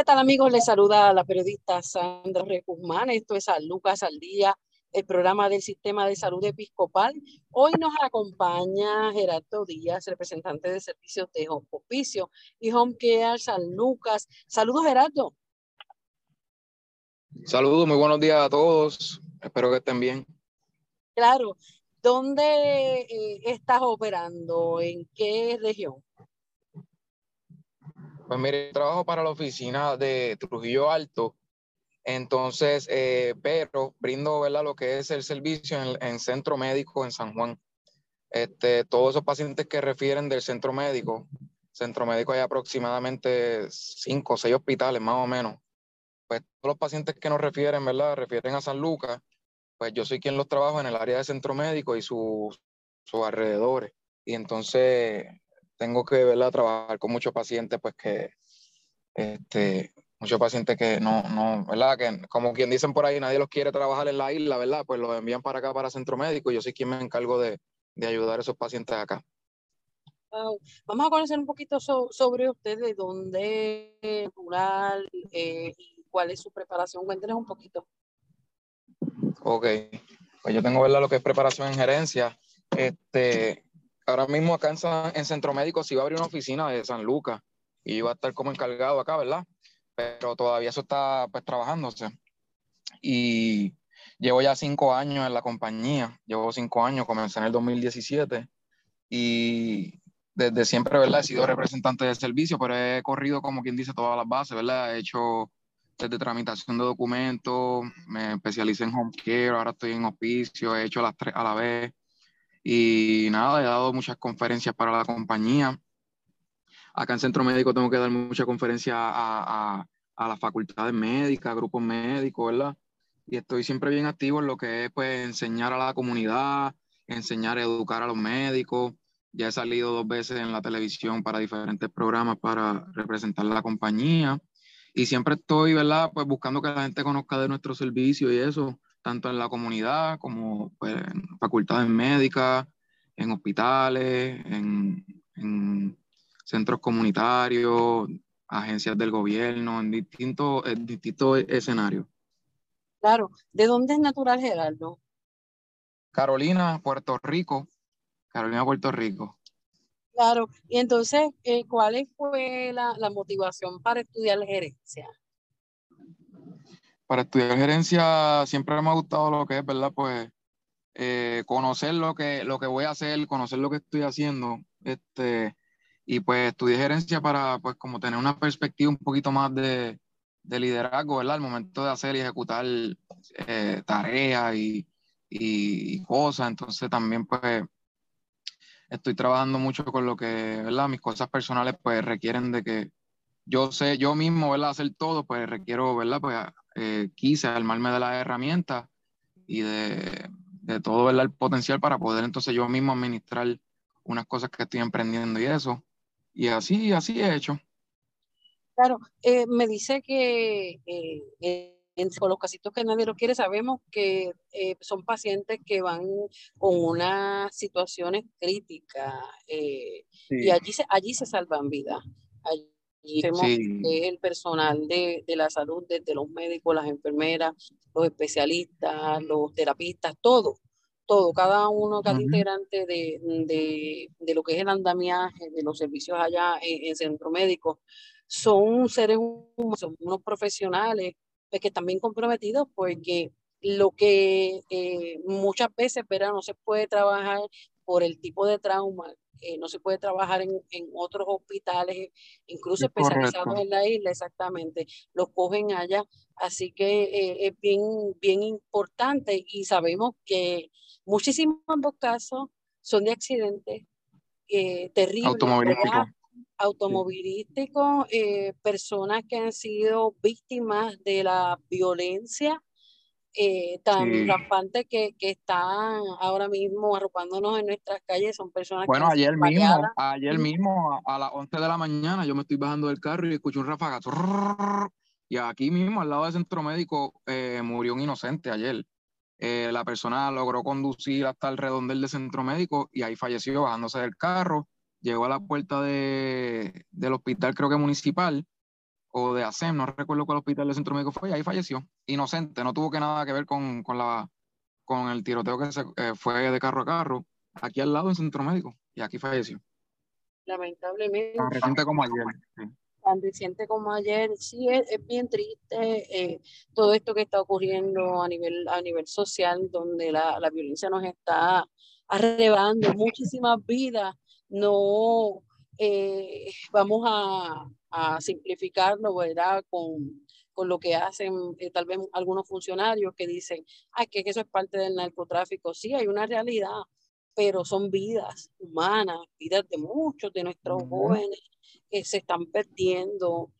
¿Qué tal amigos? Les saluda la periodista Sandra Guzmán. Esto es San Lucas al Día, el programa del Sistema de Salud Episcopal. Hoy nos acompaña Gerardo Díaz, representante de servicios de Hospicio y Home Care San Lucas. Saludos Gerardo. Saludos, muy buenos días a todos. Espero que estén bien. Claro. ¿Dónde eh, estás operando? ¿En qué región? Pues mire, trabajo para la oficina de Trujillo Alto, entonces, eh, pero brindo ¿verdad? lo que es el servicio en, centro médico en San Juan. Este, todos esos pacientes que refieren del centro médico, centro médico hay aproximadamente cinco o seis hospitales más o menos. Pues todos los pacientes que nos refieren, ¿verdad? Refieren a San Lucas, pues yo soy quien los trabajo en el área de centro médico y sus, sus alrededores. Y entonces tengo que ¿verdad? trabajar con muchos pacientes, pues que, este, muchos pacientes que no, no, ¿verdad? Que como quien dicen por ahí, nadie los quiere trabajar en la isla, ¿verdad? Pues los envían para acá, para centro médico, y yo soy quien me encargo de, de ayudar a esos pacientes acá. Vamos a conocer un poquito sobre usted, de dónde rural eh, y cuál es su preparación. Cuéntenos un poquito. Ok, pues yo tengo, ¿verdad? Lo que es preparación en gerencia. Este, ahora mismo acá en, Centro Médico se iba a abrir una oficina de San Lucas y iba a estar como encargado acá, ¿verdad? Pero todavía eso está pues trabajándose. Y llevo ya cinco años en la compañía, llevo cinco años, comencé en el 2017 y desde siempre, ¿verdad? He sido representante de servicio, pero he corrido, como quien dice, todas las bases, ¿verdad? He hecho desde tramitación de documentos, me especialicé en home care, ahora estoy en hospicio, he hecho las tres a la vez, y nada, he dado muchas conferencias para la compañía. Acá en Centro Médico tengo que dar muchas conferencias a, a, a las facultades médicas, grupos médicos, ¿verdad? Y estoy siempre bien activo en lo que es pues enseñar a la comunidad, enseñar a educar a los médicos. Ya he salido dos veces en la televisión para diferentes programas para representar la compañía. Y siempre estoy, ¿verdad? Pues buscando que la gente conozca de nuestro servicio y eso tanto en la comunidad como pues, en facultades médicas, en hospitales, en, centros comunitarios, agencias del gobierno, en distintos, distintos escenarios. Claro, ¿de dónde es natural Gerardo? Carolina, Puerto Rico. Carolina, Puerto Rico. Claro, y entonces, eh, ¿cuál fue la, la motivación para estudiar gerencia? Para estudiar gerencia siempre me ha gustado lo que es, ¿verdad? Pues eh, conocer lo que, lo que voy a hacer, conocer lo que estoy haciendo, este, y pues estudié gerencia para, pues, como tener una perspectiva un poquito más de, de liderazgo, ¿verdad? Al momento de hacer y ejecutar eh, tareas y, y, cosas, entonces también, pues, estoy trabajando mucho con lo que, ¿verdad? Mis cosas personales, pues, requieren de que yo sé, yo mismo, ¿verdad? Hacer todo, pues, requiero, ¿verdad? Pues, eh, quise armarme de las herramientas y de, de todo el potencial para poder entonces yo mismo administrar unas cosas que estoy emprendiendo y eso. Y así, así he hecho. Claro, eh, me dice que eh, en los casitos que nadie lo quiere, sabemos que son pacientes que van con unas situaciones críticas y allí se, allí se salvan vidas. Y vemos el personal de, de, la salud, desde los médicos, las enfermeras, los especialistas, los terapistas, todo, todo, cada uno, cada integrante de, de, de, lo que es el andamiaje, de los servicios allá en, el centro médico, son seres humanos, son unos profesionales pues, que están bien comprometidos porque lo que eh, muchas veces pero no se puede trabajar por el tipo de trauma eh, no se puede trabajar en, otros hospitales, incluso especializados en la isla, exactamente, los cogen allá. Así que eh, es bien, bien importante y sabemos que muchísimos casos son de accidentes eh, terribles. Automovilísticos. personas que han sido víctimas de la violencia eh, tan rampantes que, que, están ahora mismo arropándonos en nuestras calles son personas bueno, ayer mismo, ayer mismo a, las 11 de la mañana yo me estoy bajando del carro y escucho un rafagazo y aquí mismo al lado del centro médico eh, murió un inocente ayer. Eh, la persona logró conducir hasta el redondel del centro médico y ahí falleció bajándose del carro. Llegó a la puerta de, del hospital, creo que municipal, o de ASEM, no recuerdo cuál hospital del centro médico fue, y ahí falleció. Inocente, no tuvo que nada que ver con, con la, con el tiroteo que se, eh, fue de carro a carro, aquí al lado del centro médico, y aquí falleció. Lamentablemente. Tan reciente como ayer. Tan reciente como ayer, sí, es, bien triste eh, todo esto que está ocurriendo a nivel, a nivel social, donde la, la violencia nos está arrebatando muchísimas vidas. No eh, vamos a, a simplificarlo, ¿verdad? Con, con lo que hacen eh, tal vez algunos funcionarios que dicen, ay, que eso es parte del narcotráfico. Sí, hay una realidad, pero son vidas humanas, vidas de muchos de nuestros jóvenes que se están perdiendo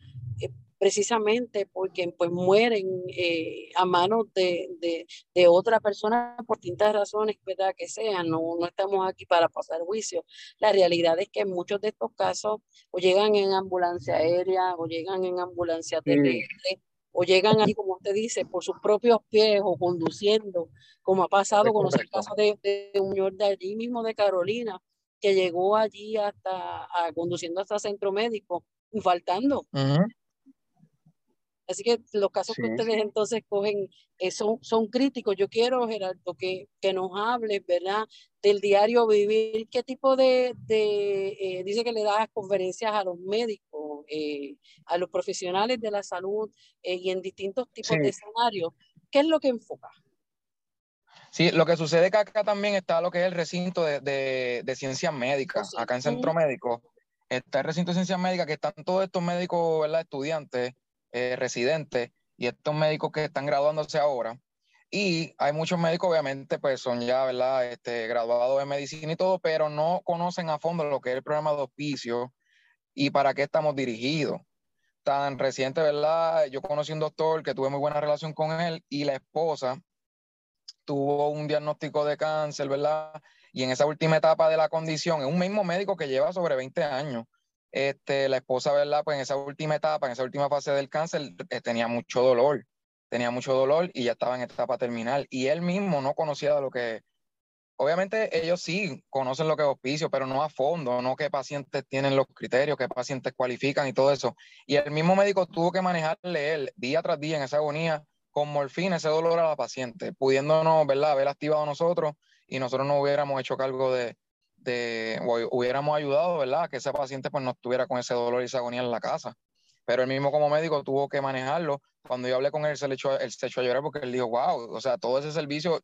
precisamente porque pues mueren eh, a manos de, de, de, otra persona por distintas razones ¿verdad? que sean, no, no estamos aquí para pasar juicio. La realidad es que muchos de estos casos o llegan en ambulancia aérea o llegan en ambulancia terrestre. O llegan ahí, como usted dice, por sus propios pies o conduciendo, como ha pasado con los casos de, de un señor de allí mismo de Carolina, que llegó allí hasta conduciendo hasta centro médico, faltando. Así que los casos que ustedes entonces cogen eh, son, son críticos. Yo quiero, Gerardo, que, que nos hable, ¿verdad? Del diario vivir. ¿Qué tipo de, de eh, dice que le das conferencias a los médicos, eh, a los profesionales de la salud y en distintos tipos de escenarios? ¿Qué es lo que enfoca? Sí, lo que sucede que acá también está lo que es el recinto de, de, de ciencias médicas, acá en Centro Médico. Está el recinto de ciencias médicas que están todos estos médicos, ¿verdad? Estudiantes eh, residentes y estos médicos que están graduándose ahora. Y hay muchos médicos, obviamente, pues son ya, ¿verdad? Este, graduados en medicina y todo, pero no conocen a fondo lo que es el programa de hospicio y para qué estamos dirigidos. Tan reciente, ¿verdad? Yo conocí un doctor que tuve muy buena relación con él y la esposa tuvo un diagnóstico de cáncer, ¿verdad? Y en esa última etapa de la condición, es un mismo médico que lleva sobre 20 años este, la esposa, ¿verdad? Pues en esa última etapa, en esa última fase del cáncer, eh, tenía mucho dolor, tenía mucho dolor y ya estaba en etapa terminal. Y él mismo no conocía lo que, obviamente ellos sí conocen lo que es hospicio, pero no a fondo, no qué pacientes tienen los criterios, qué pacientes cualifican y todo eso. Y el mismo médico tuvo que manejarle él día tras día en esa agonía con morfina ese dolor a la paciente, pudiéndonos, ¿verdad?, haber activado nosotros y nosotros no hubiéramos hecho cargo de, de, hubiéramos ayudado, ¿verdad? Que ese paciente pues no estuviera con ese dolor y esa agonía en la casa. Pero él mismo como médico tuvo que manejarlo. Cuando yo hablé con él, se le echó, él se echó a llorar porque él dijo, wow, o sea, todo ese servicio,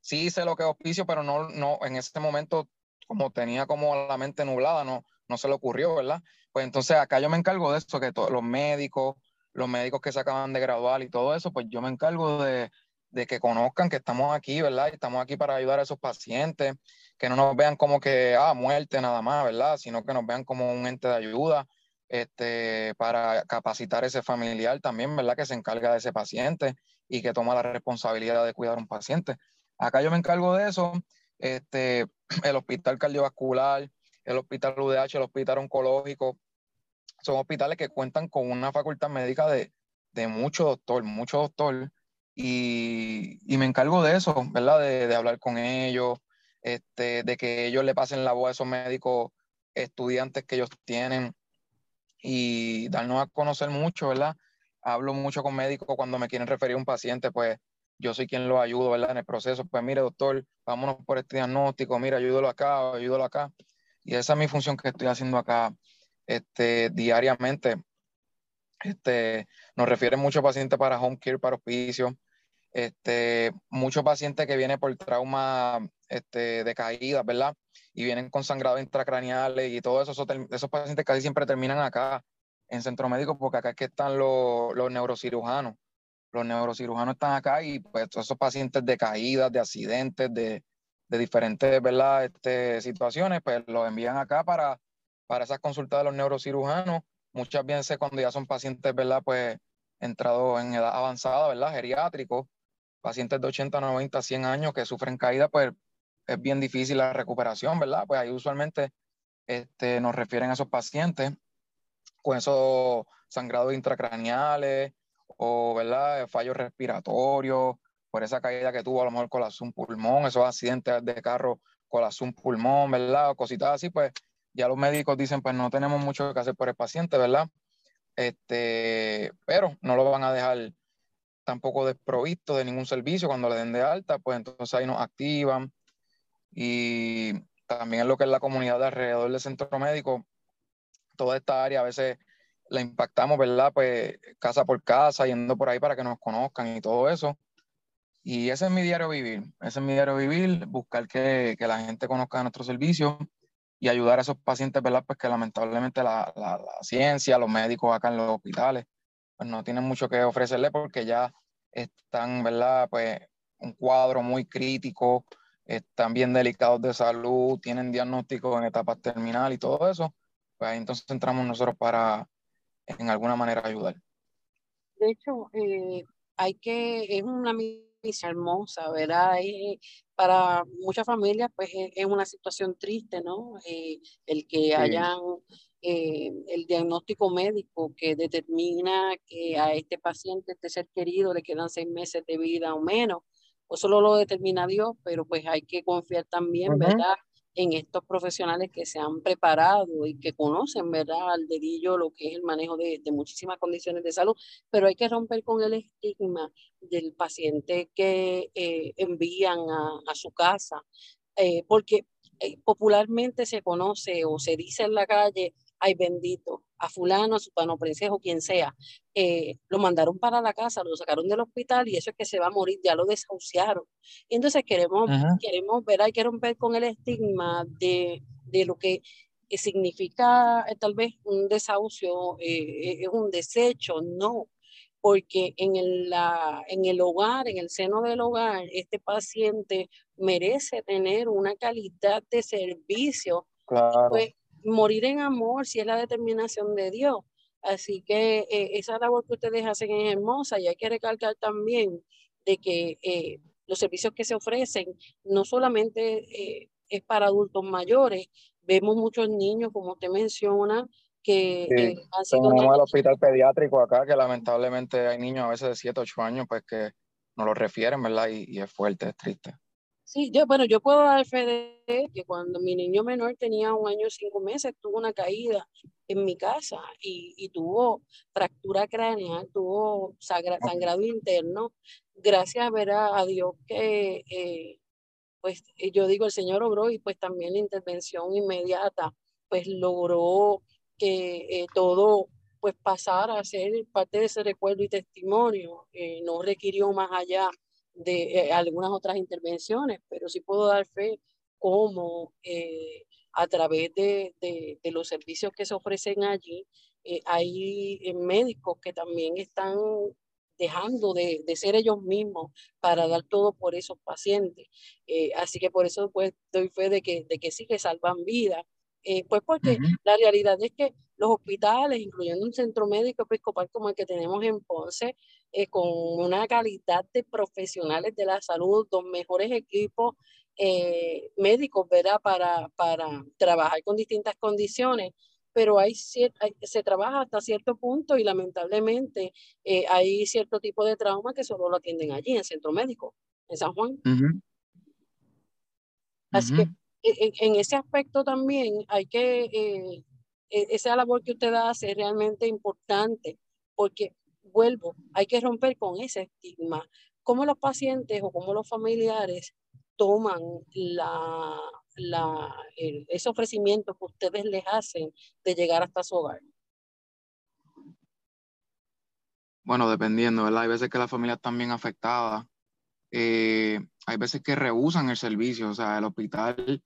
sí hice lo que es hospicio, pero no, no, en ese momento, como tenía como la mente nublada, no, no se le ocurrió, ¿verdad? Pues entonces acá yo me encargo de eso, que todos los médicos, los médicos que se acaban de graduar y todo eso, pues yo me encargo de, de que conozcan que estamos aquí, ¿verdad? Y estamos aquí para ayudar a esos pacientes, que no nos vean como que, ah, muerte nada más, ¿verdad? Sino que nos vean como un ente de ayuda, este, para capacitar a ese familiar también, ¿verdad? Que se encarga de ese paciente y que toma la responsabilidad de cuidar a un paciente. Acá yo me encargo de eso, este, el hospital cardiovascular, el hospital UDH, el hospital oncológico, son hospitales que cuentan con una facultad médica de, de mucho doctor, mucho doctor, y, y, me encargo de eso, ¿verdad? De, de hablar con ellos, este, de que ellos le pasen la voz a esos médicos estudiantes que ellos tienen y darnos a conocer mucho, ¿verdad? Hablo mucho con médicos cuando me quieren referir a un paciente, pues yo soy quien lo ayudo, ¿verdad? En el proceso, pues mire, doctor, vámonos por este diagnóstico, mira, ayúdalo acá, ayúdalo acá. Y esa es mi función que estoy haciendo acá este, diariamente. Este, nos refieren muchos pacientes para home care, para hospicio, este, muchos pacientes que vienen por trauma este, de caídas, ¿verdad? Y vienen con sangrado intracraneales y todo eso, esos, pacientes casi siempre terminan acá en centro médico porque acá es que están los, los neurocirujanos. Los neurocirujanos están acá y pues esos pacientes de caídas, de accidentes, de, de diferentes ¿verdad? Este, situaciones, pues los envían acá para, para esas consultas de los neurocirujanos. Muchas veces cuando ya son pacientes, ¿verdad? Pues entrados en edad avanzada, ¿verdad? Geriátricos, pacientes de 80, 90, 100 años que sufren caída, pues es bien difícil la recuperación, ¿verdad? Pues ahí usualmente este, nos refieren a esos pacientes con esos sangrados intracraneales o, ¿verdad? Fallos respiratorios, por esa caída que tuvo, a lo mejor colapsó un pulmón, esos accidentes de carro colapsó un pulmón, ¿verdad? O cositas así, pues ya los médicos dicen, pues no tenemos mucho que hacer por el paciente, ¿verdad? Este, pero no lo van a dejar tampoco desprovisto de ningún servicio cuando le den de alta, pues entonces ahí nos activan, y también en lo que es la comunidad de alrededor del centro médico, toda esta área a veces la impactamos, ¿verdad? Pues casa por casa, yendo por ahí para que nos conozcan y todo eso. Y ese es mi diario vivir, ese es mi diario vivir, buscar que, que la gente conozca nuestro servicio y ayudar a esos pacientes, ¿verdad? Pues que lamentablemente la, la, la, ciencia, los médicos acá en los hospitales, pues no tienen mucho que ofrecerle porque ya están, ¿verdad? Pues un cuadro muy crítico, están bien delicados de salud, tienen diagnósticos en etapas terminal y todo eso, pues entonces entramos nosotros para en alguna manera ayudar. De hecho, eh, hay que, es una misión hermosa, ¿verdad? para muchas familias, pues es una situación triste, ¿no? Eh, el que hayan eh, el diagnóstico médico que determina que a este paciente, este ser querido, le quedan seis meses de vida o menos, o solo lo determina Dios, pero pues hay que confiar también, ¿verdad? En estos profesionales que se han preparado y que conocen, ¿verdad? Al dedillo lo que es el manejo de, de muchísimas condiciones de salud, pero hay que romper con el estigma del paciente que eh, envían a, a, su casa, eh, porque popularmente se conoce o se dice en la calle, ay bendito, a fulano, a su pano princejo, quien sea, eh, lo mandaron para la casa, lo sacaron del hospital y eso es que se va a morir, ya lo desahuciaron. entonces queremos, queremos ver, hay que romper con el estigma de, de lo que significa eh, tal vez un desahucio, eh, es un desecho, no, porque en el, la, en el hogar, en el seno del hogar, este paciente merece tener una calidad de servicio. Claro. Pues, morir en amor si es la determinación de Dios. Así que eh, esa labor que ustedes hacen es hermosa y hay que recalcar también de que eh, los servicios que se ofrecen no solamente eh, es para adultos mayores, vemos muchos niños, como usted menciona, que sí. han sido... Tenemos el hospital pediátrico acá, que lamentablemente hay niños a veces de 7, 8 años, pues que nos lo refieren, ¿verdad? Y, y es fuerte, es triste. Sí, yo, bueno, yo puedo dar fe de que cuando mi niño menor tenía un año y cinco meses, tuvo una caída en mi casa y, y tuvo fractura craneal, tuvo sangrado interno. Gracias a, a Dios que, eh, pues yo digo, el Señor obró y pues también la intervención inmediata, pues logró que eh, todo pues pasara a ser parte de ese recuerdo y testimonio. Eh, no requirió más allá de eh, algunas otras intervenciones, pero sí puedo dar fe cómo eh, a través de, de, de, los servicios que se ofrecen allí, eh, hay eh, médicos que también están dejando de, de, ser ellos mismos para dar todo por esos pacientes. Así que por eso pues doy fe de que, de que sí que salvan vidas. Pues porque uh -huh. la realidad es que los hospitales, incluyendo un centro médico episcopal como el que tenemos en Ponce, eh, con una calidad de profesionales de la salud, los mejores equipos eh, médicos, ¿verdad? Para, para trabajar con distintas condiciones, pero hay, hay, se trabaja hasta cierto punto y lamentablemente eh, hay cierto tipo de trauma que solo lo atienden allí, en el centro médico, en San Juan. Uh -huh. Así uh -huh. que en, ese aspecto también hay que, eh, e, esa labor que usted hace es realmente importante, porque vuelvo, hay que romper con ese estigma. ¿Cómo los pacientes o cómo los familiares toman la, la, el, ese ofrecimiento que ustedes les hacen de llegar hasta su hogar? Bueno, dependiendo, ¿verdad? Hay veces que la familia está bien afectada eh, hay veces que rehusan el servicio, o sea, el hospital,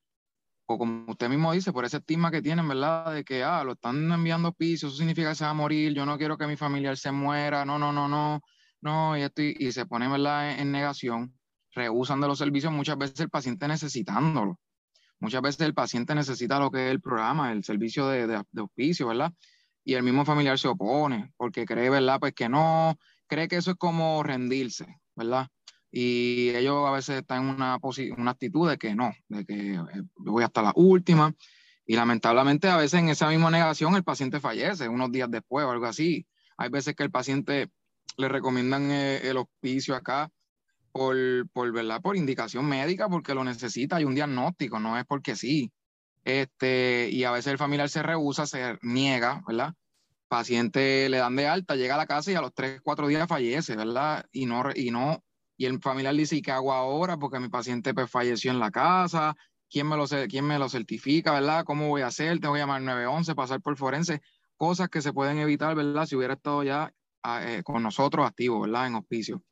como usted mismo dice, por ese estigma que tienen, ¿verdad? De que, ah, lo están enviando pisos, eso significa que se va a morir, yo no quiero que mi familiar se muera, no, no, no, no, no, y, esto, y, se pone, ¿verdad?, en, negación, rehusan de los servicios, muchas veces el paciente necesitándolo. Muchas veces el paciente necesita lo que es el programa, el servicio de, de, de hospicio, ¿verdad? Y el mismo familiar se opone porque cree, ¿verdad? Pues que no, cree que eso es como rendirse, ¿verdad? Y ellos a veces están en una, una actitud de que no, de que eh, voy hasta la última. Y lamentablemente a veces en esa misma negación el paciente fallece unos días después o algo así. Hay veces que el paciente le recomiendan eh, el hospicio acá por, por, ¿verdad? por indicación médica porque lo necesita, hay un diagnóstico, no es porque sí. Este, y a veces el familiar se rehúsa, se niega, ¿verdad? paciente le dan de alta, llega a la casa y a los 3, 4 días fallece, ¿verdad? Y no, y no, y el familiar dice, ¿y qué hago ahora? Porque mi paciente pues, falleció en la casa, ¿quién me, lo, ¿quién me lo certifica, ¿verdad? ¿Cómo voy a hacer? Tengo que llamar 911, pasar por forense, cosas que se pueden evitar, ¿verdad? Si hubiera estado ya ah, eh, con nosotros activo, ¿verdad? En hospicio.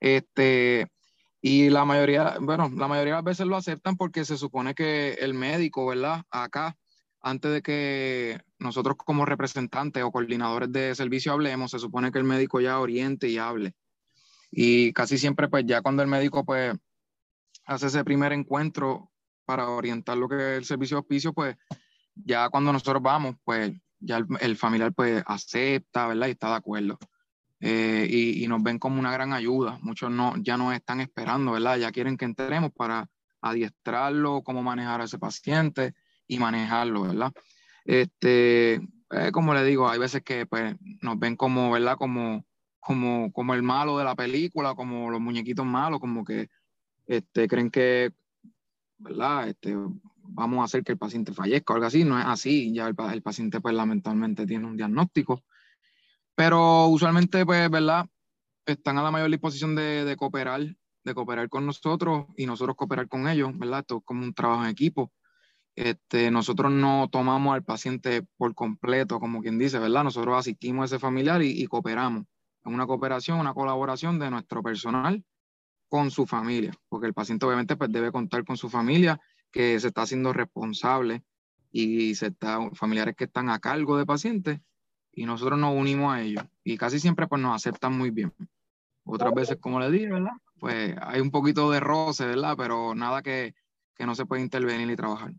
Este, y la mayoría, bueno, la mayoría de las veces lo aceptan porque se supone que el médico, ¿verdad? Acá antes de que nosotros como representantes o coordinadores de servicio hablemos, se supone que el médico ya oriente y hable. Y casi siempre, pues ya cuando el médico pues hace ese primer encuentro para orientar lo que es el servicio de hospicio, pues ya cuando nosotros vamos, pues ya el, familiar pues acepta, ¿verdad? Y está de acuerdo. Eh, y, y, nos ven como una gran ayuda. Muchos no, ya nos están esperando, ¿verdad? Ya quieren que entremos para adiestrarlo, cómo manejar a ese paciente y manejarlo, ¿verdad? Este, eh, como le digo, hay veces que pues, nos ven como, ¿verdad? Como, como, como el malo de la película, como los muñequitos malos, como que este, creen que, ¿verdad? Este, vamos a hacer que el paciente fallezca o algo así. No es así, ya el, el paciente pues lamentablemente tiene un diagnóstico. Pero usualmente, pues, ¿verdad? Están a la mayor disposición de, de cooperar, de cooperar con nosotros y nosotros cooperar con ellos, ¿verdad? Esto es como un trabajo en equipo. Este, nosotros no tomamos al paciente por completo, como quien dice, ¿verdad? Nosotros asistimos a ese familiar y, cooperamos. Una cooperación, una colaboración de nuestro personal con su familia, porque el paciente obviamente pues, debe contar con su familia, que se está haciendo responsable y se está, familiares que están a cargo de pacientes y nosotros nos unimos a ellos y casi siempre pues nos aceptan muy bien. Otras veces, como le dije, ¿verdad? Pues hay un poquito de roce, ¿verdad? Pero nada que, que no se puede intervenir y trabajar.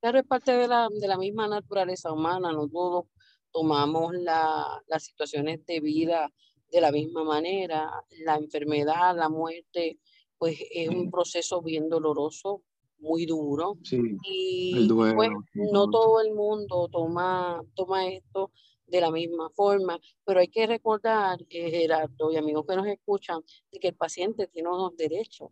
Claro, es parte de la, de la misma naturaleza humana, no todos tomamos la, las situaciones de vida de la misma manera, la enfermedad, la muerte, pues es un proceso bien doloroso, muy duro. y pues, no todo el mundo toma, toma esto de la misma forma, pero hay que recordar, eh, Gerardo y amigos que nos escuchan, de que el paciente tiene unos derechos.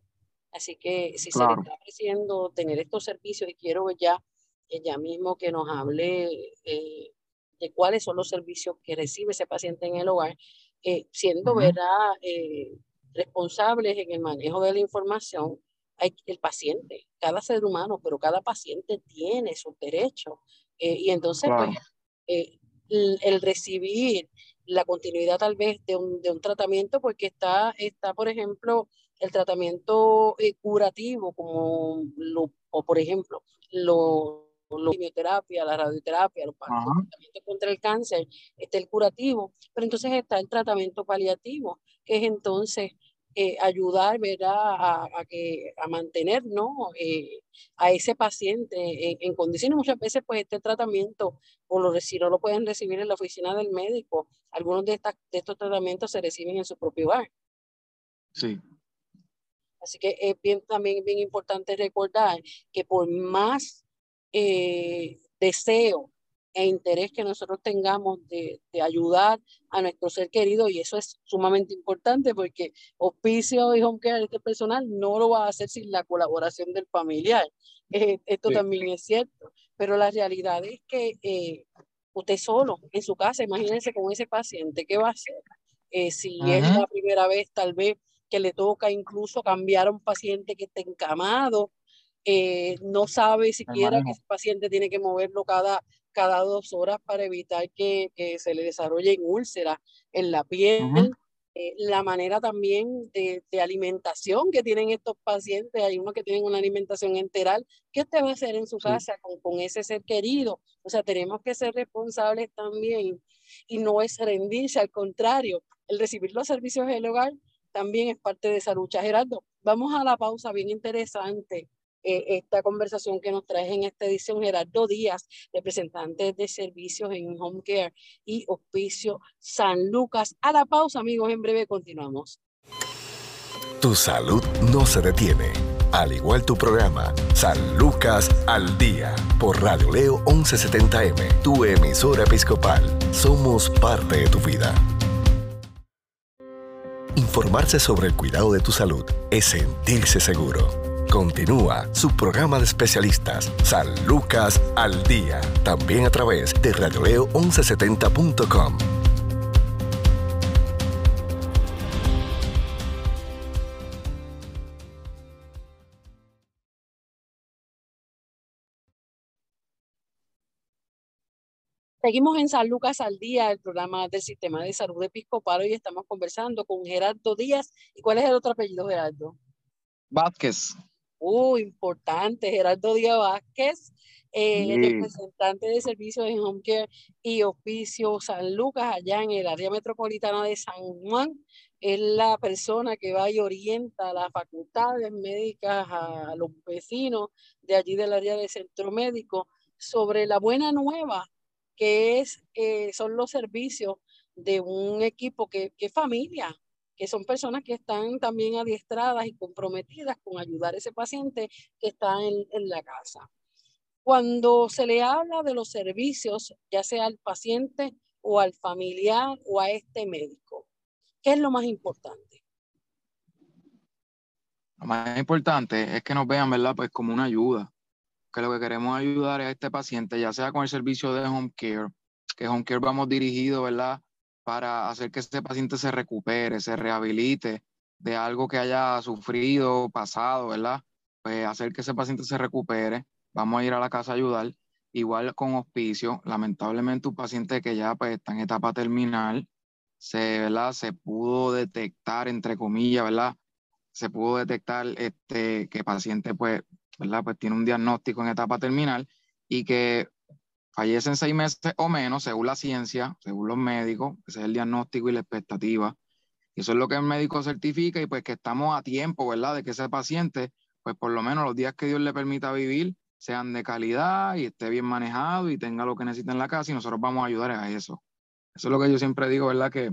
Así que si se le está ofreciendo tener estos servicios y quiero ya ella mismo que nos hable eh, de cuáles son los servicios que recibe ese paciente en el hogar, eh, siendo verdad eh, responsables en el manejo de la información, hay el paciente, cada ser humano, pero cada paciente tiene sus derechos. y entonces, pues, el, el, recibir la continuidad tal vez de un, de un tratamiento, porque está, está, por ejemplo, el tratamiento curativo, como lo, o por ejemplo, lo la quimioterapia, la radioterapia, los tratamientos contra el cáncer, está el curativo, pero entonces está el tratamiento paliativo, que es entonces eh, ayudar ¿verdad? A, a, que, a mantener ¿no? Eh, a ese paciente en, condiciones. Muchas veces pues este tratamiento, o lo, si no lo pueden recibir en la oficina del médico, algunos de, estas, de estos tratamientos se reciben en su propio hogar. Sí. Así que es bien, también bien importante recordar que por más eh, deseo e interés que nosotros tengamos de, de, ayudar a nuestro ser querido y eso es sumamente importante porque hospicio y home care este personal no lo va a hacer sin la colaboración del familiar. Eh, esto también es cierto, pero la realidad es que eh, usted solo en su casa, imagínense con ese paciente, ¿qué va a hacer? si es la primera vez tal vez que le toca incluso cambiar a un paciente que esté encamado eh, no sabe siquiera que ese paciente tiene que moverlo cada, cada dos horas para evitar que, que se le desarrollen úlceras en la piel. eh, la manera también de, alimentación que tienen estos pacientes. Hay unos que tienen una alimentación enteral. ¿Qué usted va a hacer en su casa con, con, ese ser querido? O sea, tenemos que ser responsables también y no es rendirse, al contrario, el recibir los servicios del hogar también es parte de esa lucha. Gerardo, vamos a la pausa bien interesante. Eh, esta conversación que nos trae en esta edición Gerardo Díaz, representante de servicios en Home Care y Hospicio San Lucas. A la pausa, amigos, en breve continuamos. Tu salud no se detiene. Al igual tu programa, San Lucas al Día, por Radio Leo 1170M, tu emisora episcopal. Somos parte de tu vida. Informarse sobre el cuidado de tu salud es sentirse seguro. Continúa su programa de especialistas San Lucas al Día, también a través de radioleo1170.com. Seguimos en San Lucas al Día, el programa del Sistema de Salud Episcopal, y estamos conversando con Gerardo Díaz. ¿Y cuál es el otro apellido, Gerardo? Vázquez. Uh, importante, Gerardo Díaz Vázquez, eh, representante de servicios en Home Care y Oficio San Lucas, allá en el área metropolitana de San Juan. Es la persona que va y orienta a las facultades médicas, a los vecinos de allí del área de centro médico, sobre la buena nueva que es, eh, son los servicios de un equipo que, que es familia, que son personas que están también adiestradas y comprometidas con ayudar a ese paciente que está en, en la casa. Cuando se le habla de los servicios, ya sea al paciente o al familiar o a este médico, ¿qué es lo más importante? Lo más importante es que nos vean, ¿verdad? Pues como una ayuda que lo que queremos ayudar a este paciente, ya sea con el servicio de home care, que home care vamos dirigido, ¿verdad? Para hacer que este paciente se recupere, se rehabilite de algo que haya sufrido, pasado, ¿verdad? Pues hacer que ese paciente se recupere. Vamos a ir a la casa a ayudar. Igual con hospicio, lamentablemente un paciente que ya pues, está en etapa terminal, se, ¿verdad? se pudo detectar, entre comillas, ¿verdad? Se pudo detectar este, que paciente pues ¿verdad? Pues tiene un diagnóstico en etapa terminal y que fallece en seis meses o menos, según la ciencia, según los médicos, ese es el diagnóstico y la expectativa. Y eso es lo que el médico certifica y pues que estamos a tiempo, ¿verdad? De que ese paciente, pues por lo menos los días que Dios le permita vivir, sean de calidad y esté bien manejado y tenga lo que necesita en la casa y nosotros vamos a ayudar a eso. Eso es lo que yo siempre digo, ¿verdad? Que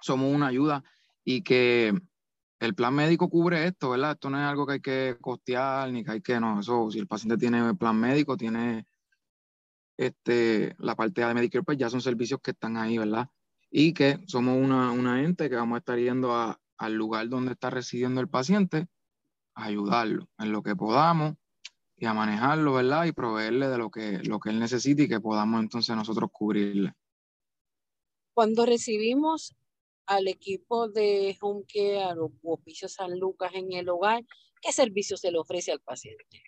somos una ayuda y que el plan médico cubre esto, ¿verdad? Esto no es algo que hay que costear ni que hay que, no, eso, si el paciente tiene plan médico, tiene este, la parte de Medicare, pues ya son servicios que están ahí, ¿verdad? Y que somos una, una ente que vamos a estar yendo al lugar donde está residiendo el paciente, a ayudarlo en lo que podamos y a manejarlo, ¿verdad? Y proveerle de lo que, lo que él necesite y que podamos entonces nosotros cubrirle. Cuando recibimos al equipo de Home Care o Oficio San Lucas en el hogar, ¿qué servicio se le ofrece al paciente?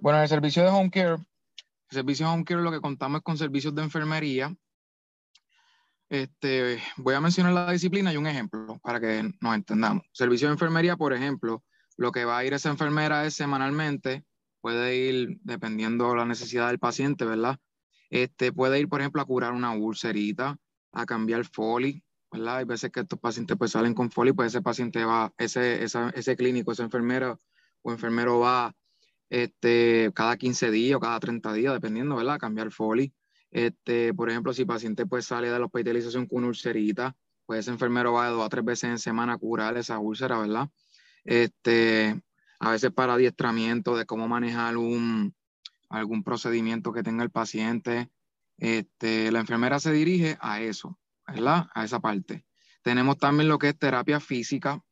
Bueno, el servicio de Home Care, el servicio de Home Care lo que contamos con servicios de enfermería. Este, voy a mencionar la disciplina y un ejemplo para que nos entendamos. Servicio de enfermería, por ejemplo, lo que va a ir esa enfermera es semanalmente, puede ir dependiendo de la necesidad del paciente, ¿verdad? Este, puede ir, por ejemplo, a curar una ulcerita, a cambiar foli, ¿verdad? Hay veces que estos pacientes pues salen con folio, pues ese paciente va, ese, ese clínico, ese enfermero o enfermero va este, cada 15 días o cada 30 días, dependiendo, ¿verdad? cambiar folio. Este, por ejemplo, si el paciente pues sale de la hospitalización con ulcerita, pues ese enfermero va de dos a tres veces en semana a curar esa úlcera, ¿verdad? Este, a veces para adiestramiento de cómo manejar un, algún procedimiento que tenga el paciente. Este, la enfermera se dirige a eso, ¿verdad? A esa parte. Tenemos también lo que es terapia física,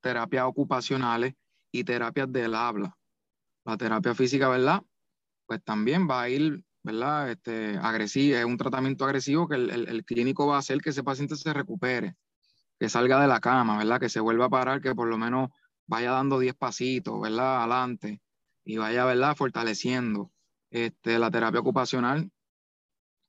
terapias ocupacionales y terapias del habla. La terapia física, ¿verdad? Pues también va a ir, ¿verdad? Este, agresivo, es un tratamiento agresivo que el, clínico va a hacer que ese paciente se recupere, que salga de la cama, ¿verdad? Que se vuelva a parar, que por lo menos vaya dando 10 pasitos, ¿verdad? Adelante y vaya, ¿verdad? Fortaleciendo. Este, la terapia ocupacional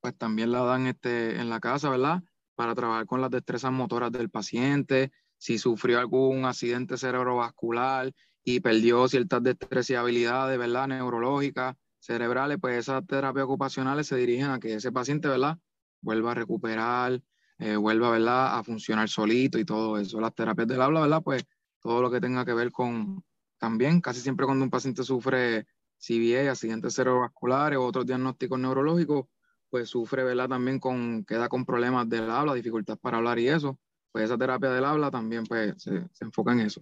pues también la dan este, en la casa, ¿verdad? para trabajar con las destrezas motoras del paciente, si sufrió algún accidente cerebrovascular y perdió ciertas destrezas y habilidades, ¿verdad? Neurológicas, cerebrales, pues esas terapias ocupacionales se dirigen a que ese paciente, ¿verdad? Vuelva a recuperar, eh, vuelva, ¿verdad? A funcionar solito y todo eso. Las terapias del habla, ¿verdad? Pues todo lo que tenga que ver con, también, casi siempre cuando un paciente sufre CVA, accidentes cerebrovasculares o otros diagnósticos neurológicos, pues sufre, ¿verdad? También con, queda con problemas del habla, dificultad para hablar y eso. Pues esa terapia del habla también, pues, se, se enfoca en eso.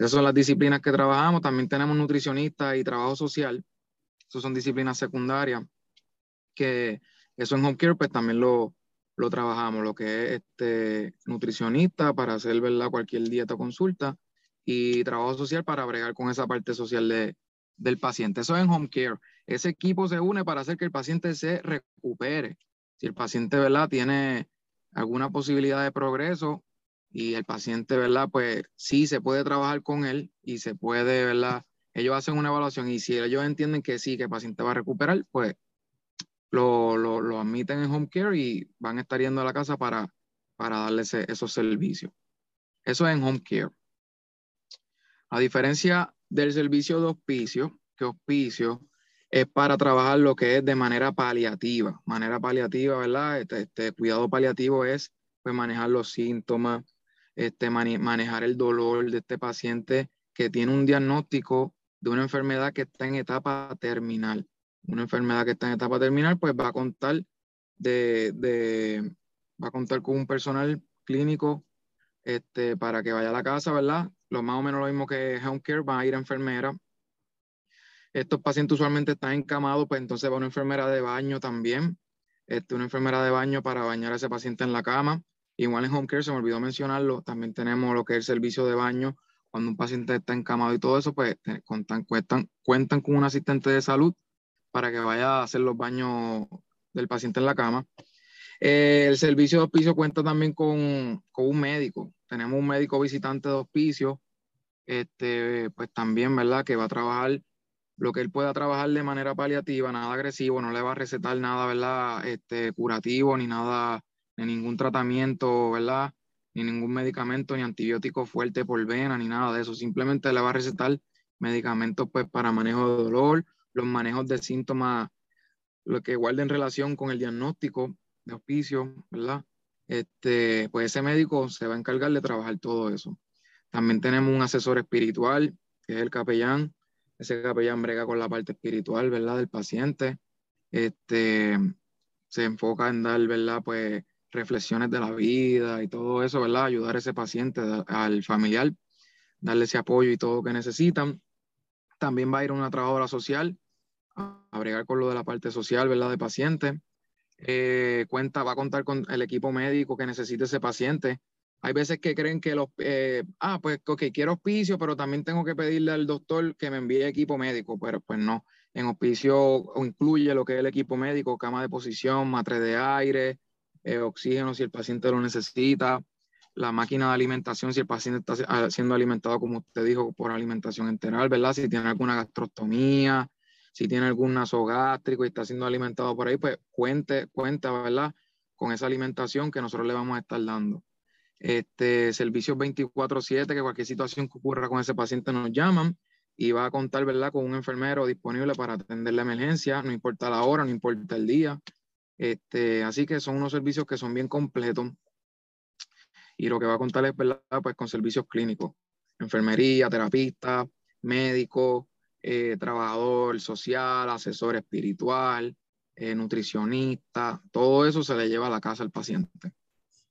Esas son las disciplinas que trabajamos. También tenemos nutricionista y trabajo social. Esas son disciplinas secundarias que eso en home care pues también lo, lo trabajamos, lo que es este, nutricionista para hacer ¿verdad? cualquier dieta o consulta y trabajo social para bregar con esa parte social de, del paciente. Eso es en home care. Ese equipo se une para hacer que el paciente se recupere. Si el paciente ¿verdad? tiene alguna posibilidad de progreso, y el paciente, ¿verdad? Pues sí se puede trabajar con él y se puede, ¿verdad? Ellos hacen una evaluación y si ellos entienden que sí, que el paciente va a recuperar, pues lo, lo, lo admiten en home care y van a estar yendo a la casa para, para darle esos servicios. Eso es en home care. A diferencia del servicio de hospicio, que hospicio es para trabajar lo que es de manera paliativa. Manera paliativa, ¿verdad? Este, este cuidado paliativo es pues, manejar los síntomas, este, manejar el dolor de este paciente que tiene un diagnóstico de una enfermedad que está en etapa terminal. Una enfermedad que está en etapa terminal, pues va a contar de, va a contar con un personal clínico este, para que vaya a la casa, ¿verdad? Lo más o menos lo mismo que home care, va a ir a enfermera. Estos pacientes usualmente están encamados, pues entonces va una enfermera de baño también, este, una enfermera de baño para bañar a ese paciente en la cama. Igual en home care, se me olvidó mencionarlo, también tenemos lo que es el servicio de baño. Cuando un paciente está encamado y todo eso, pues cuentan, cuentan con un asistente de salud para que vaya a hacer los baños del paciente en la cama. Eh, el servicio de hospicio cuenta también con, con, un médico. Tenemos un médico visitante de hospicio, este, pues también, ¿verdad? Que va a trabajar lo que él pueda trabajar de manera paliativa, nada agresivo, no le va a recetar nada, ¿verdad? Este, curativo ni nada ni ningún tratamiento, ¿verdad? Ni ningún medicamento, ni antibiótico fuerte por vena, ni nada de eso. Simplemente le va a recetar medicamentos pues, para manejo de dolor, los manejos de síntomas, lo que guarden relación con el diagnóstico de hospicio, ¿verdad? Este, pues ese médico se va a encargar de trabajar todo eso. También tenemos un asesor espiritual, que es el capellán. Ese capellán brega con la parte espiritual, ¿verdad? Del paciente. Este, se enfoca en dar, ¿verdad? Pues reflexiones de la vida y todo eso, ¿verdad? Ayudar a ese paciente, al familiar, darle ese apoyo y todo lo que necesitan. También va a ir una trabajadora social a bregar con lo de la parte social, ¿verdad? De paciente. Eh, cuenta, va a contar con el equipo médico que necesite ese paciente. Hay veces que creen que los, eh, ah, pues, ok, quiero hospicio, pero también tengo que pedirle al doctor que me envíe equipo médico, pero pues no. En hospicio incluye lo que es el equipo médico, cama de posición, matre de aire, eh, oxígeno si el paciente lo necesita, la máquina de alimentación si el paciente está ah, siendo alimentado, como usted dijo, por alimentación enteral, ¿verdad? Si tiene alguna gastrostomía, si tiene algún nasogástrico y está siendo alimentado por ahí, pues cuente, cuenta, ¿verdad? Con esa alimentación que nosotros le vamos a estar dando. Este, servicios 24/7, que cualquier situación que ocurra con ese paciente nos llaman y va a contar, ¿verdad? Con un enfermero disponible para atender la emergencia, no importa la hora, no importa el día. Este, así que son unos servicios que son bien completos. Y lo que va a contar es, ¿verdad? Pues con servicios clínicos, enfermería, terapista, médico, eh, trabajador social, asesor espiritual, eh, nutricionista, todo eso se le lleva a la casa al paciente.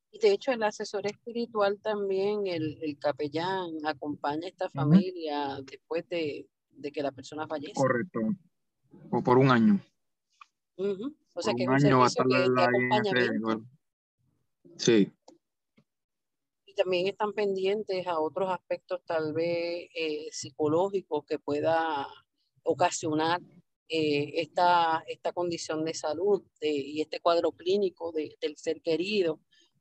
Y de hecho, el asesor espiritual también, el, el capellán, acompaña a esta familia después de, de, que la persona fallece. Correcto. O por un año. O sea que es un servicio que de acompañamiento. Sí. Y también están pendientes a otros aspectos tal vez eh, psicológicos que pueda ocasionar eh, esta, esta condición de salud y este cuadro clínico del ser querido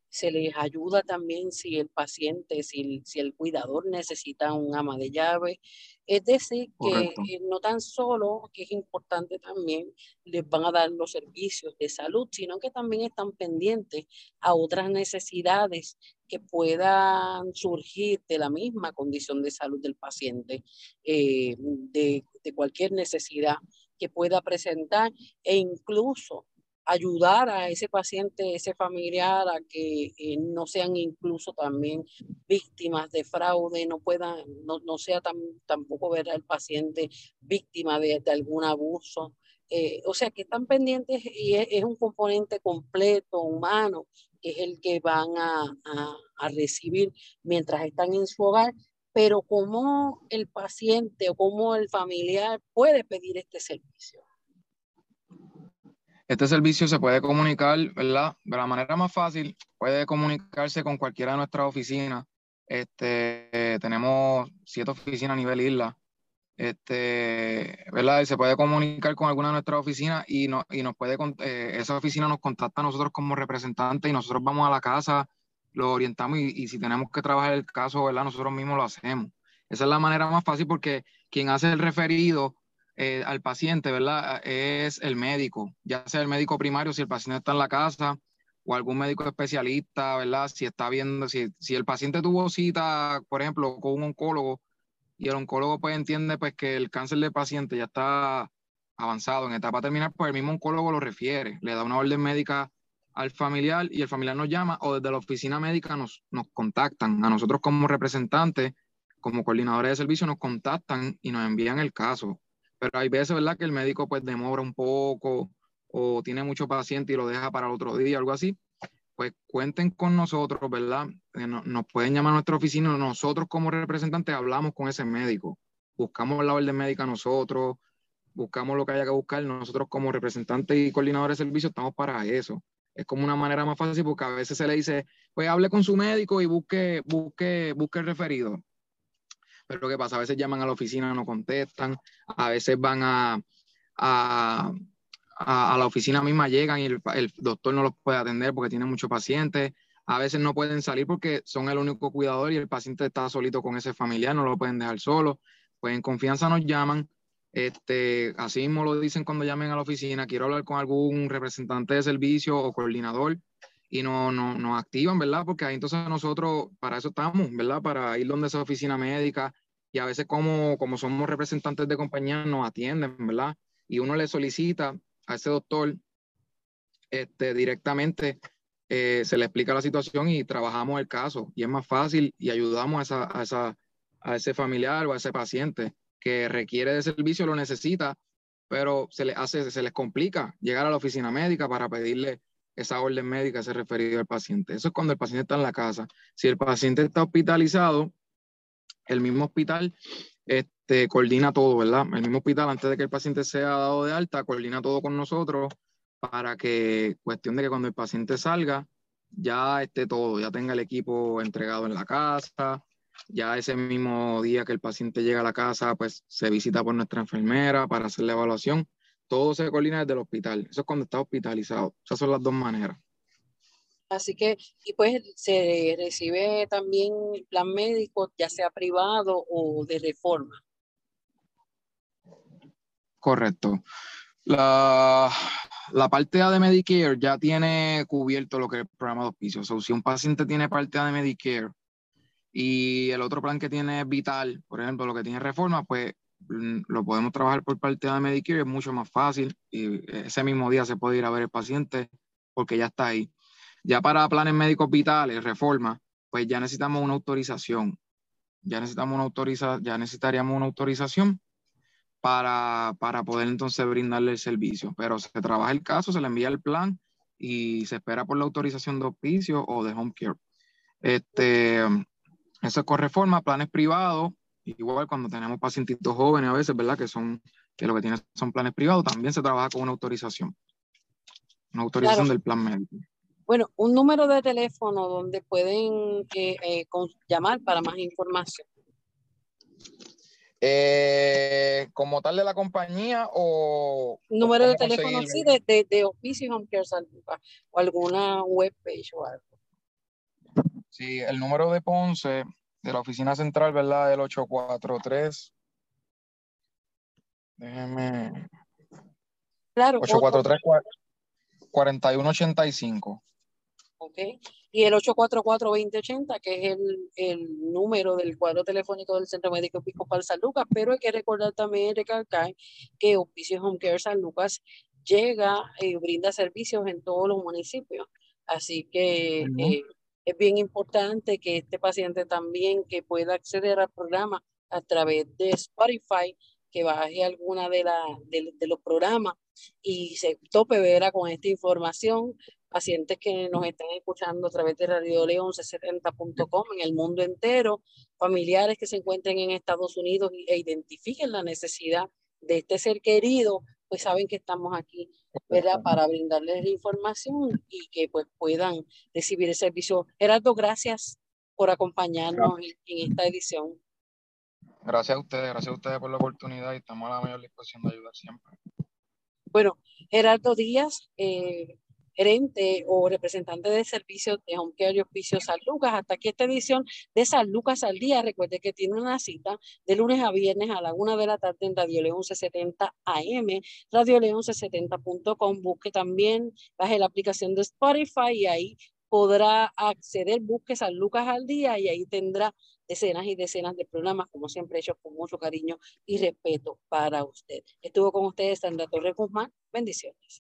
se les ayuda también si el paciente, si, si el cuidador necesita un ama de llave. Es decir, que eh, no tan solo, que es importante también, les van a dar los servicios de salud, sino que también están pendientes a otras necesidades que puedan surgir de la misma condición de salud del paciente, eh, de, de cualquier necesidad que pueda presentar e incluso ayudar a ese paciente, ese familiar a que eh, no sean incluso también víctimas de fraude, no puedan, no, no sea tan, tampoco ver al paciente víctima de, algún abuso. Eh, o sea que están pendientes y es, un componente completo, humano, que es el que van a, a, a recibir mientras están en su hogar, pero cómo el paciente o cómo el familiar puede pedir este servicio. Este servicio se puede comunicar, ¿verdad? De la manera más fácil, puede comunicarse con cualquiera de nuestras oficinas. Este, tenemos siete oficinas a nivel isla. Este, ¿verdad? se puede comunicar con alguna de nuestras oficinas y, no, y nos puede, eh, esa oficina nos contacta a nosotros como representantes y nosotros vamos a la casa, lo orientamos y, y, si tenemos que trabajar el caso, ¿verdad? Nosotros mismos lo hacemos. Esa es la manera más fácil porque quien hace el referido eh, al paciente, ¿verdad? Es el médico, ya sea el médico primario, si el paciente está en la casa, o algún médico especialista, ¿verdad? Si está viendo, si, si el paciente tuvo cita, por ejemplo, con un oncólogo, y el oncólogo pues entiende pues que el cáncer del paciente ya está avanzado en etapa terminal, pues el mismo oncólogo lo refiere, le da una orden médica al familiar y el familiar nos llama o desde la oficina médica nos, nos contactan. A nosotros como representantes, como coordinadores de servicio, nos contactan y nos envían el caso pero hay veces, ¿verdad? Que el médico pues demora un poco o tiene mucho paciente y lo deja para el otro día, algo así. Pues cuenten con nosotros, ¿verdad? Eh, nos pueden llamar a nuestra oficina, nosotros como representantes hablamos con ese médico, buscamos la orden médica nosotros, buscamos lo que haya que buscar, nosotros como representantes y coordinadores de servicio estamos para eso. Es como una manera más fácil porque a veces se le dice, pues hable con su médico y busque, busque, busque el referido. Pero ¿qué pasa? A veces llaman a la oficina, no contestan, a veces van a, a, la oficina misma, llegan y el, doctor no los puede atender porque tiene muchos pacientes, a veces no pueden salir porque son el único cuidador y el paciente está solito con ese familiar, no lo pueden dejar solo, pues en confianza nos llaman, este, así mismo lo dicen cuando llamen a la oficina, quiero hablar con algún representante de servicio o coordinador y nos no, activan, ¿verdad? Porque ahí entonces nosotros, para eso estamos, ¿verdad? Para ir donde esa oficina médica y a veces como, como somos representantes de compañía nos atienden, ¿verdad? Y uno le solicita a ese doctor este, directamente, eh, se le explica la situación y trabajamos el caso y es más fácil y ayudamos a, esa, a, esa, a ese familiar o a ese paciente que requiere de servicio, lo necesita, pero se le hace, se les complica llegar a la oficina médica para pedirle esa orden médica se referido al paciente. Eso es cuando el paciente está en la casa. Si el paciente está hospitalizado, el mismo hospital este, coordina todo, ¿verdad? El mismo hospital, antes de que el paciente sea dado de alta, coordina todo con nosotros para que, cuestión de que cuando el paciente salga, ya esté todo, ya tenga el equipo entregado en la casa, ya ese mismo día que el paciente llega a la casa, pues se visita por nuestra enfermera para hacer la evaluación todo se coordina desde el hospital. Eso es cuando está hospitalizado. Esas son las dos maneras. Así que, y pues se recibe también plan médico, ya sea privado o de reforma. Correcto. La, la parte A de Medicare ya tiene cubierto lo que es el programa de auspicio. O sea, si un paciente tiene parte A de Medicare y el otro plan que tiene Vital, por ejemplo, lo que tiene reforma, pues lo podemos trabajar por parte de Medicare, es mucho más fácil y ese mismo día se puede ir a ver el paciente porque ya está ahí. Ya para planes médicos vitales, reforma, pues ya necesitamos una autorización. Ya necesitamos una autorización, ya necesitaríamos una autorización para, para poder entonces brindarle el servicio. Pero se trabaja el caso, se le envía el plan y se espera por la autorización de hospicio o de home care. Este, eso es con reforma, planes privados, Igual cuando tenemos pacientitos jóvenes a veces, ¿verdad? Que son, que lo que tienen son planes privados, también se trabaja con una autorización. Una autorización del plan médico. Bueno, un número de teléfono donde pueden eh, eh, llamar para más información. Eh, como tal de la compañía o número de teléfono sí de, de, de Office Home Care o alguna web page o algo Sí, el número de Ponce de la oficina central, ¿verdad? El 843. Déjeme. Claro. 843 4185. Ok. Y el 844-2080, que es el, el, número del cuadro telefónico del Centro Médico Episcopal San Lucas, pero hay que recordar también, recalcar, que Hospicio Home Care San Lucas llega y brinda servicios en todos los municipios. Así que eh, es bien importante que este paciente también que pueda acceder al programa a través de Spotify, que baje alguna de, la, de, los programas y se tope verá con esta información. Pacientes que nos están escuchando a través de Radio León 1170.com en el mundo entero, familiares que se encuentren en Estados Unidos e identifiquen la necesidad de este ser querido, pues saben que estamos aquí, ¿verdad? Para brindarles la información y que pues puedan recibir el servicio. Gerardo, gracias por acompañarnos en, en, esta edición. Gracias a ustedes, gracias a ustedes por la oportunidad y estamos a la mayor disposición de ayudar siempre. Bueno, Gerardo Díaz, eh, gerente o representante de servicios de Home Care y Hospicio San Lucas. Hasta aquí esta edición de San Lucas al día. Recuerde que tiene una cita de lunes a viernes a la una de la tarde en Radio León 1170 AM, Radio León 1170.com. Busque también, baje la aplicación de Spotify y ahí podrá acceder, busque San Lucas al día y ahí tendrá decenas y decenas de programas, como siempre hechos con mucho cariño y respeto para usted. Estuvo con ustedes Sandra Torres Guzmán. Bendiciones.